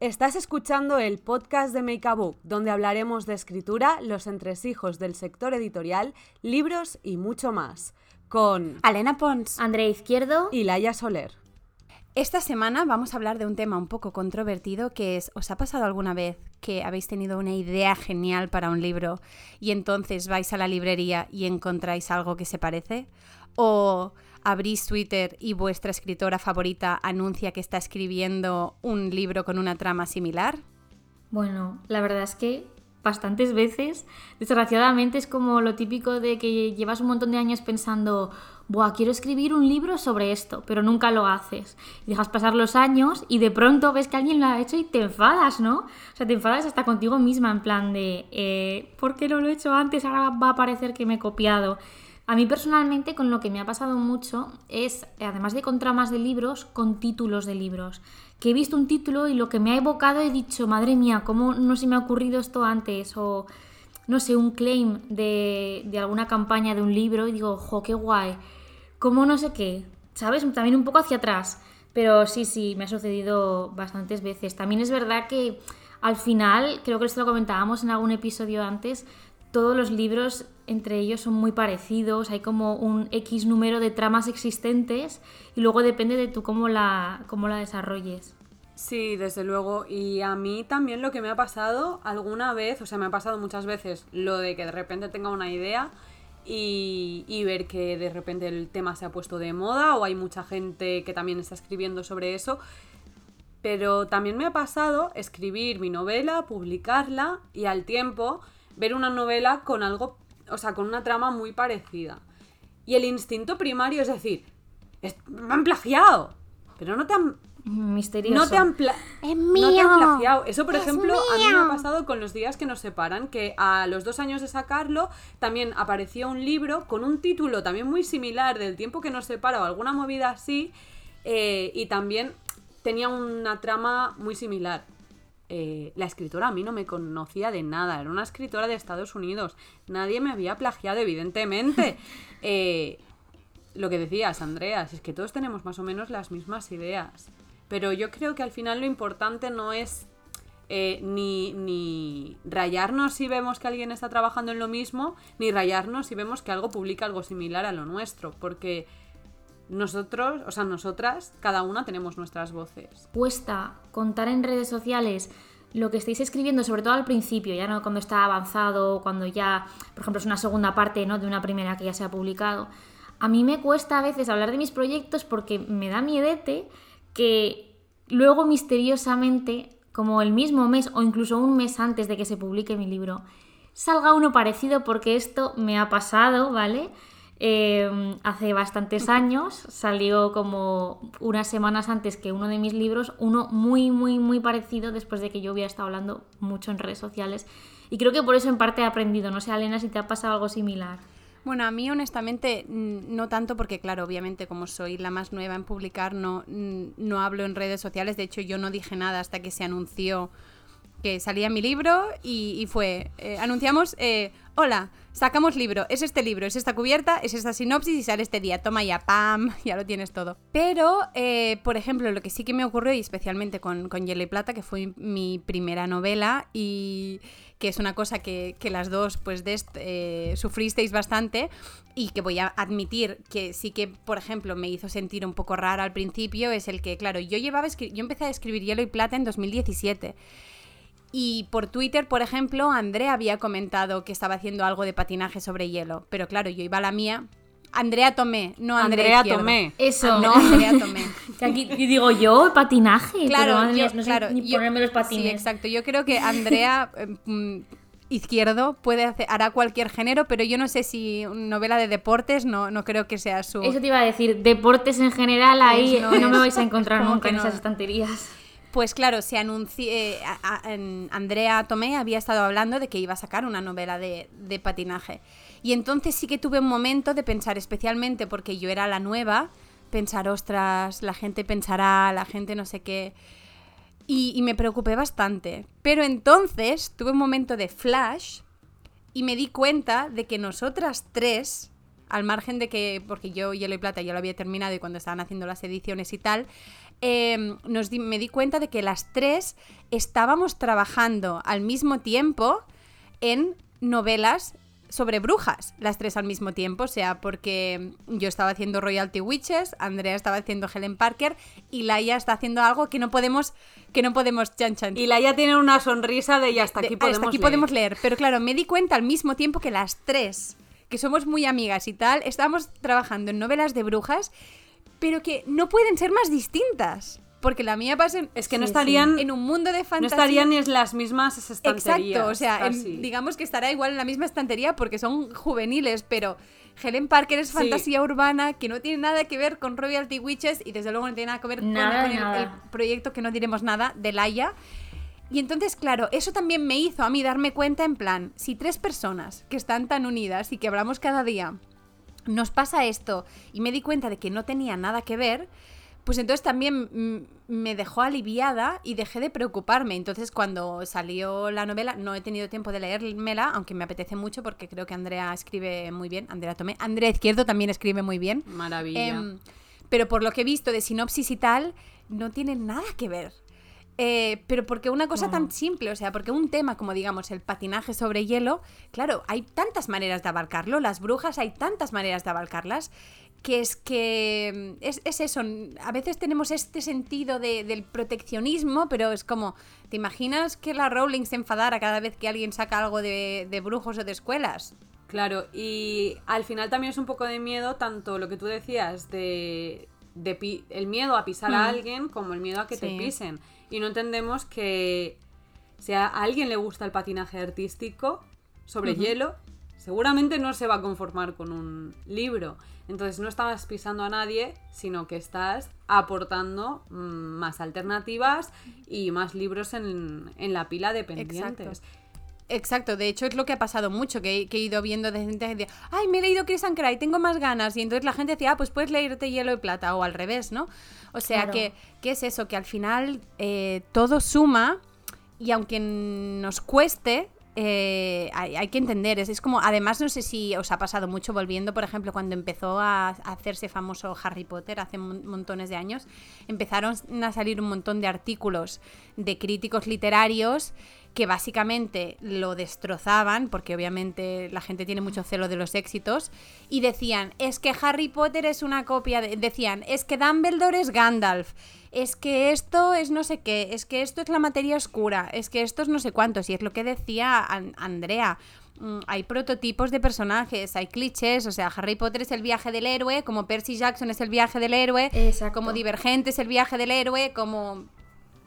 Estás escuchando el podcast de Make a Book, donde hablaremos de escritura, los entresijos del sector editorial, libros y mucho más. Con Alena Pons, Andrea Izquierdo y Laia Soler. Esta semana vamos a hablar de un tema un poco controvertido que es, ¿os ha pasado alguna vez que habéis tenido una idea genial para un libro y entonces vais a la librería y encontráis algo que se parece? ¿O abrís Twitter y vuestra escritora favorita anuncia que está escribiendo un libro con una trama similar? Bueno, la verdad es que bastantes veces, desgraciadamente es como lo típico de que llevas un montón de años pensando, Buah, quiero escribir un libro sobre esto, pero nunca lo haces. Dejas pasar los años y de pronto ves que alguien lo ha hecho y te enfadas, ¿no? O sea, te enfadas hasta contigo misma en plan de, eh, ¿por qué no lo he hecho antes? Ahora va a parecer que me he copiado. A mí personalmente con lo que me ha pasado mucho es, además de con tramas de libros, con títulos de libros. Que he visto un título y lo que me ha evocado he dicho, madre mía, ¿cómo no se me ha ocurrido esto antes? O, no sé, un claim de, de alguna campaña de un libro y digo, jo, qué guay. ¿Cómo no sé qué? ¿Sabes? También un poco hacia atrás. Pero sí, sí, me ha sucedido bastantes veces. También es verdad que al final, creo que esto lo comentábamos en algún episodio antes, todos los libros entre ellos son muy parecidos, hay como un X número de tramas existentes y luego depende de tú cómo la, cómo la desarrolles. Sí, desde luego. Y a mí también lo que me ha pasado alguna vez, o sea, me ha pasado muchas veces lo de que de repente tenga una idea y, y, ver que de repente el tema se ha puesto de moda o hay mucha gente que también está escribiendo sobre eso. Pero también me ha pasado escribir mi novela, publicarla y al tiempo ver una novela con algo, o sea, con una trama muy parecida. Y el instinto primario es decir, me han plagiado, pero no te han... Misterioso. No te han, pla es no te han plagiado. Eso, por ejemplo, mío. a mí me ha pasado con los días que nos separan, que a los dos años de sacarlo también aparecía un libro con un título también muy similar del tiempo que nos separa o alguna movida así, eh, y también tenía una trama muy similar. Eh, la escritora a mí no me conocía de nada, era una escritora de Estados Unidos, nadie me había plagiado, evidentemente. eh, lo que decías, Andreas, es que todos tenemos más o menos las mismas ideas, pero yo creo que al final lo importante no es eh, ni, ni rayarnos si vemos que alguien está trabajando en lo mismo, ni rayarnos si vemos que algo publica algo similar a lo nuestro, porque nosotros, o sea, nosotras, cada una tenemos nuestras voces. Cuesta contar en redes sociales lo que estáis escribiendo, sobre todo al principio, ya no cuando está avanzado, cuando ya, por ejemplo, es una segunda parte ¿no? de una primera que ya se ha publicado. A mí me cuesta a veces hablar de mis proyectos porque me da miedete que luego misteriosamente, como el mismo mes o incluso un mes antes de que se publique mi libro, salga uno parecido porque esto me ha pasado, ¿vale? Eh, hace bastantes años, salió como unas semanas antes que uno de mis libros, uno muy, muy, muy parecido después de que yo hubiera estado hablando mucho en redes sociales. Y creo que por eso en parte he aprendido. No sé, Elena, si te ha pasado algo similar. Bueno, a mí honestamente no tanto porque, claro, obviamente como soy la más nueva en publicar, no, no hablo en redes sociales. De hecho, yo no dije nada hasta que se anunció que salía mi libro y, y fue, eh, anunciamos, eh, hola, sacamos libro, es este libro, es esta cubierta, es esta sinopsis y sale este día, toma ya, pam, ya lo tienes todo. Pero, eh, por ejemplo, lo que sí que me ocurrió, y especialmente con, con Hielo y Plata, que fue mi primera novela y que es una cosa que, que las dos pues de eh, sufristeis bastante y que voy a admitir que sí que, por ejemplo, me hizo sentir un poco rara al principio, es el que, claro, yo llevaba, yo empecé a escribir Hielo y Plata en 2017. Y por Twitter, por ejemplo, Andrea había comentado que estaba haciendo algo de patinaje sobre hielo. Pero claro, yo iba a la mía. Andrea Tomé, no Andrea, Andrea Tomé. Eso. No, Andrea Tomé. Aquí, y digo yo, patinaje. Claro, pero, yo, no sé claro, ni yo, ponerme los patines. Sí, exacto. Yo creo que Andrea eh, izquierdo puede hacer, hará cualquier género, pero yo no sé si novela de deportes no, no creo que sea su. Eso te iba a decir, deportes en general ahí Pues no no, es- me vais a encontrar nunca en no. esas estanterías. Pues claro, se anunció. eh, Andrea Tomé había estado hablando de que iba a sacar una novela de, de patinaje. Y entonces sí que tuve un momento de pensar, especialmente porque yo era la nueva, pensar, ostras, la gente pensará, la gente no sé qué. Y, y me preocupé bastante. Pero entonces tuve un momento de flash y me di cuenta de que nosotras tres, al margen de que, porque yo Hielo y Plata ya lo había terminado y cuando estaban haciendo las ediciones y tal, eh, nos di- me di cuenta de que las tres estábamos trabajando al mismo tiempo en novelas sobre brujas, las tres al mismo tiempo, o sea, porque yo estaba haciendo Royalty Witches, Andrea estaba haciendo Helen Parker y Laia está haciendo algo que no podemos, que no podemos chan chan. Y Laia tiene una sonrisa de y hasta aquí de- podemos hasta aquí leer". podemos leer. Pero claro, me di cuenta al mismo tiempo que las tres, que somos muy amigas y tal, estábamos trabajando en novelas de brujas, pero que no pueden ser más distintas. Porque la mía pasa en, Es que no Sí, sí. estarían, en un mundo de no fantasía. estarían en las mismas estanterías. Exacto, o sea, en- digamos que estará igual en la misma estantería porque son juveniles, pero Helen Parker es Sí. fantasía urbana que no tiene nada que ver con Royalty Witches y desde luego no tiene nada que ver con, Nada con de el, el proyecto que no diremos nada de Laia. Y entonces, claro, eso también me hizo a mí darme cuenta en plan, si tres personas que están tan unidas y que hablamos cada día nos pasa esto y me di cuenta de que no tenía nada que ver, pues entonces también me dejó aliviada y dejé de preocuparme. Entonces cuando salió la novela, no he tenido tiempo de leérmela, aunque me apetece mucho porque creo que Andrea escribe muy bien. Andrea Tomé. Andrea Izquierdo también escribe muy bien. Maravilla. Em, pero por lo que he visto de sinopsis y tal, no tiene nada que ver. Eh, pero porque una cosa tan simple, o sea, porque un tema como digamos el patinaje sobre hielo, claro, hay tantas maneras de abarcarlo, las brujas hay tantas maneras de abarcarlas, que es que mm, es, es eso, a veces tenemos este sentido de- del proteccionismo, pero es como, ¿te imaginas que la Rowling se enfadara cada vez que alguien saca algo de, de brujos o de escuelas? Claro, y al final también es un poco de miedo, tanto lo que tú decías de, de pi- el miedo a pisar a alguien como el miedo a que te pisen. Y no entendemos que si a alguien le gusta el patinaje artístico sobre hielo, seguramente no se va a conformar con un libro. Entonces no estás pisando a nadie, sino que estás aportando mm, más alternativas y más libros en, en la pila de pendientes. Exacto, de hecho es lo que ha pasado mucho, que, he- que he ido viendo de gente que decía, ay, me he leído Chris and Cry, tengo más ganas, y entonces la gente decía, ah, pues puedes leerte Hielo y Plata, o al revés, ¿no? O sea, Claro. que, que es eso, que al final eh, todo suma, y aunque nos cueste, eh, hay, hay que entender, es, es como, además no sé si os ha pasado mucho volviendo, por ejemplo, cuando empezó a, a hacerse famoso Harry Potter hace mon- montones de años, empezaron a salir un montón de artículos de críticos literarios que básicamente lo destrozaban, porque obviamente la gente tiene mucho celo de los éxitos, y decían, es que Harry Potter es una copia de... Decían, es que Dumbledore es Gandalf, es que esto es no sé qué, es que esto es la materia oscura, es que esto es no sé cuántos, y es lo que decía An- Andrea. Mm, Hay prototipos de personajes, hay clichés, o sea, Harry Potter es el viaje del héroe, como Percy Jackson es el viaje del héroe, Exacto. como Divergente es el viaje del héroe, como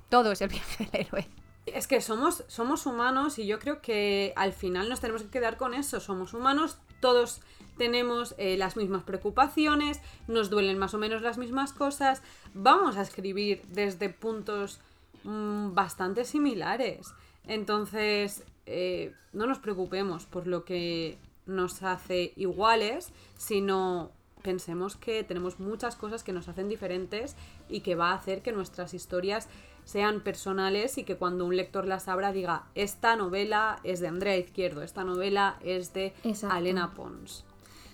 todo es el viaje del héroe. Es que somos, somos humanos y yo creo que al final nos tenemos que quedar con eso. Somos humanos, todos tenemos eh, las mismas preocupaciones, nos duelen más o menos las mismas cosas. Vamos a escribir desde puntos mm, bastante similares. Entonces, eh, no nos preocupemos por lo que nos hace iguales, sino pensemos que tenemos muchas cosas que nos hacen diferentes y que va a hacer que nuestras historias sean personales y que cuando un lector las abra diga, esta novela es de Andrea Izquierdo, esta novela es de Exacto. Alena Pons.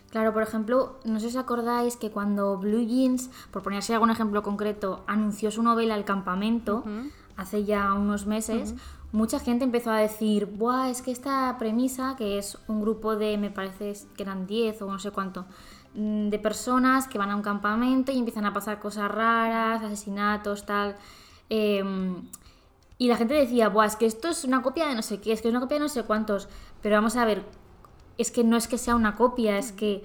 Claro, por ejemplo, no sé si os acordáis que cuando Blue Jeans, por ponerse algún ejemplo concreto, anunció su novela El Campamento, hace ya unos meses, mucha gente empezó a decir, Buah, es que esta premisa, que es un grupo de, me parece que eran 10 o no sé cuánto, mm, de personas que van a un campamento y empiezan a pasar cosas raras, asesinatos, tal. Em, y la gente decía, Buah, es que esto es una copia de no sé qué, es que es una copia de no sé cuántos. Pero vamos a ver, es que no es que sea una copia, es que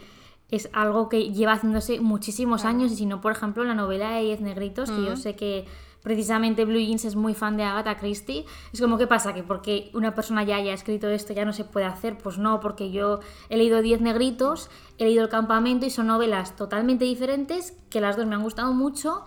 es algo que lleva haciéndose muchísimos años y si no, por ejemplo, la novela de Diez Negritos, que yo sé que precisamente Blue Jeans es muy fan de Agatha Christie, es como, ¿qué pasa? Que porque una persona ya haya escrito esto ya no se puede hacer, pues no, porque yo he leído Diez Negritos, he leído El Campamento y son novelas totalmente diferentes, que las dos me han gustado mucho,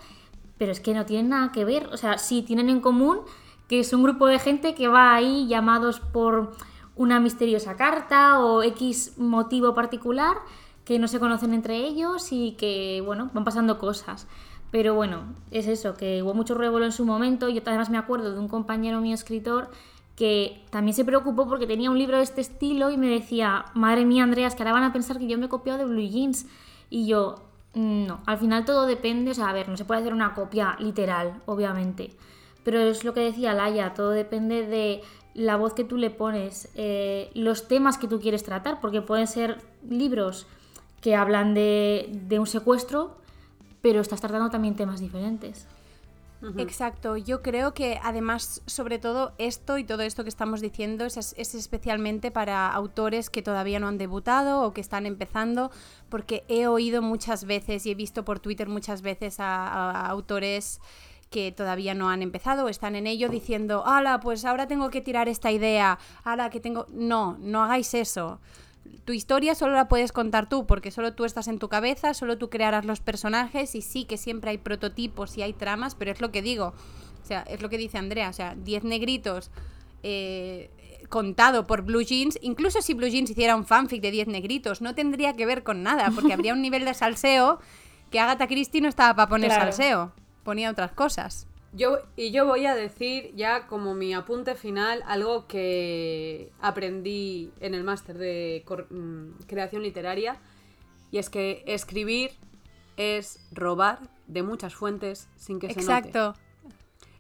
pero es que no tienen nada que ver, o sea, sí tienen en común que es un grupo de gente que va ahí llamados por una misteriosa carta o X motivo particular que no se conocen entre ellos y que, bueno, van pasando cosas. Pero bueno, es eso, que hubo mucho revuelo en su momento. Yo además me acuerdo de un compañero mío escritor que también se preocupó porque tenía un libro de este estilo y me decía, madre mía, Andreas, que ahora van a pensar que yo me he copiado de Blue Jeans. Y yo, No, al final todo depende, o sea, a ver, no se puede hacer una copia literal, obviamente. Pero es lo que decía Laia, todo depende de la voz que tú le pones, eh, los temas que tú quieres tratar, porque pueden ser libros que hablan de, de un secuestro, pero estás tratando también temas diferentes. Exacto, yo creo que además, sobre todo esto y todo esto que estamos diciendo es, es especialmente para autores que todavía no han debutado o que están empezando, porque he oído muchas veces y he visto por Twitter muchas veces a, a autores que todavía no han empezado o están en ello diciendo, ala, pues ahora tengo que tirar esta idea, ala, que tengo... No, no hagáis eso. Tu historia solo la puedes contar tú, porque solo tú estás en tu cabeza, solo tú crearás los personajes y sí que siempre hay prototipos y hay tramas, pero es lo que digo, o sea, es lo que dice Andrea, o sea, 10 negritos eh, contado por Blue Jeans, incluso si Blue Jeans hiciera un fanfic de 10 negritos, no tendría que ver con nada, porque habría un nivel de salseo que Agatha Christie no estaba para poner Claro. salseo, ponía otras cosas. Yo, y yo voy a decir ya como mi apunte final algo que aprendí en el máster de mm, creación literaria y es que escribir es robar de muchas fuentes sin que se note. Exacto.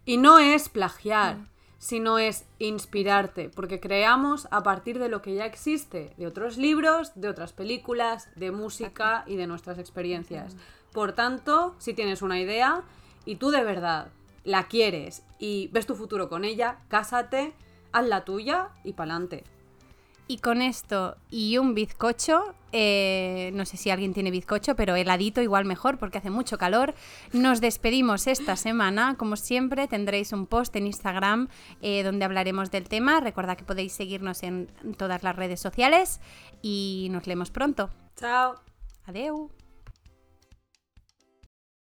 Y no es plagiar, sino es inspirarte, porque creamos a partir de lo que ya existe, de otros libros, de otras películas, de música y de nuestras experiencias. Por tanto, si tienes una idea y tú de verdad la quieres y ves tu futuro con ella, cásate, haz la tuya y pa'lante. Y con esto y un bizcocho, eh, no sé si alguien tiene bizcocho, pero heladito igual mejor porque hace mucho calor, nos despedimos esta semana. Como siempre tendréis un post en Instagram eh, donde hablaremos del tema. Recordad que podéis seguirnos en todas las redes sociales y nos leemos pronto. Chao. Adeu.